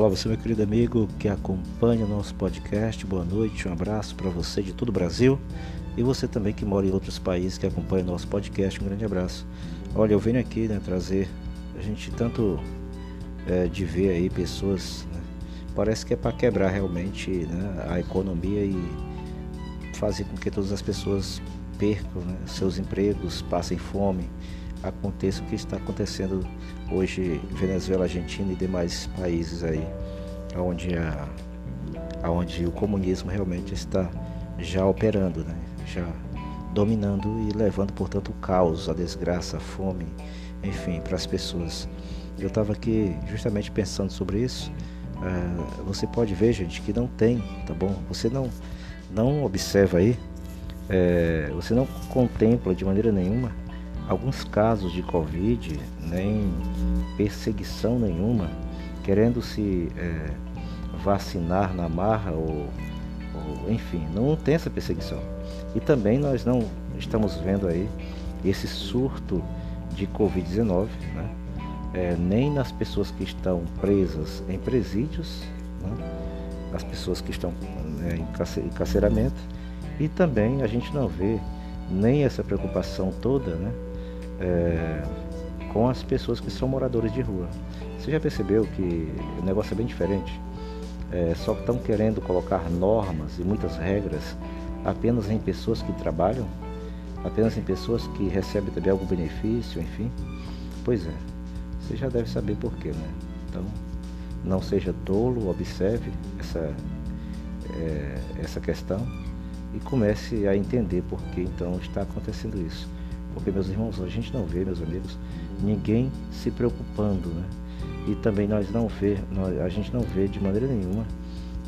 Olá, você, meu querido amigo que acompanha o nosso podcast. Boa noite, um abraço para você de todo o Brasil e você também que mora em outros países que acompanha o nosso podcast. Um grande abraço. Olha, eu venho aqui né, trazer a gente tanto é, de ver aí pessoas, né, parece que é para quebrar realmente né, a economia e fazer com que todas as pessoas percam né, seus empregos, passem fome, aconteça o que está acontecendo hoje Venezuela, Argentina e demais países aí, onde, a, onde o comunismo realmente está já operando, né? já dominando e levando, portanto, o caos, a desgraça, a fome, enfim, para as pessoas. Eu estava aqui justamente pensando sobre isso. Uh, você pode ver, gente, que não tem, tá bom? Você não, não observa aí, é, você não contempla de maneira nenhuma alguns casos de Covid, nem perseguição nenhuma, querendo se é, vacinar na marra ou, ou, enfim, não tem essa perseguição. E também nós não estamos vendo aí esse surto de Covid-19, né? É, nem nas pessoas que estão presas em presídios, né? as pessoas que estão né, em encarceramento, e também a gente não vê nem essa preocupação toda né, é, com as pessoas que são moradores de rua. Você já percebeu que o negócio é bem diferente? É, só estão querendo colocar normas e muitas regras apenas em pessoas que trabalham, apenas em pessoas que recebem também algum benefício, enfim. Pois é, você já deve saber por quê, né? Então, não seja tolo, observe essa, é, essa questão e comece a entender por que então está acontecendo isso. Porque, meus irmãos, a gente não vê, meus amigos, ninguém se preocupando, né? E também nós não vê, nós, a gente não vê de maneira nenhuma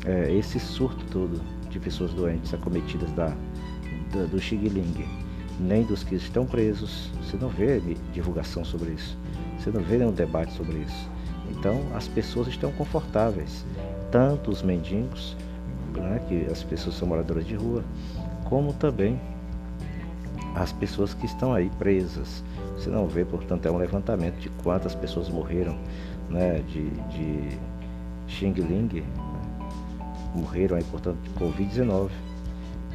é, esse surto todo de pessoas doentes acometidas da, da, do Xing nem dos que estão presos. Você não vê divulgação sobre isso. Você não vê nenhum debate sobre isso. Então as pessoas estão confortáveis, tanto os mendigos, né, que as pessoas são moradoras de rua, como também as pessoas que estão aí presas. Você não vê, portanto, é um levantamento de quantas pessoas morreram né, de, de Xing Ling, né, morreram aí, portanto, de Covid-19.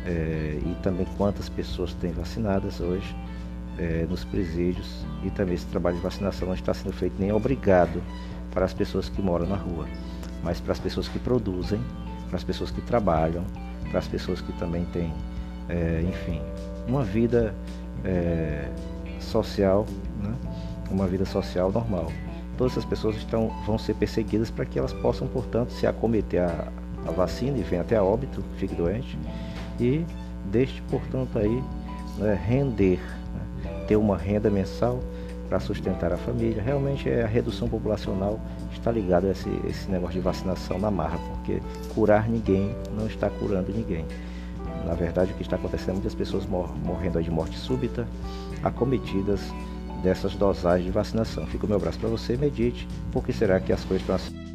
É, e também quantas pessoas têm vacinadas hoje é, nos presídios e também esse trabalho de vacinação não está sendo feito nem obrigado para as pessoas que moram na rua, mas para as pessoas que produzem, para as pessoas que trabalham, para as pessoas que também têm, é, enfim, uma vida é, social, né? uma vida social normal. Todas essas pessoas estão, vão ser perseguidas para que elas possam, portanto, se acometer a, a vacina e venha até a óbito, fique doente e deixe, portanto, aí né, render, né? ter uma renda mensal para sustentar a família. Realmente é a redução populacional está ligada a esse, esse negócio de vacinação na marra, porque curar ninguém não está curando ninguém. Na verdade, o que está acontecendo é muitas pessoas mor morrendo de morte súbita, acometidas dessas dosagens de vacinação. Fica o meu abraço para você, medite, porque será que as coisas estão assim.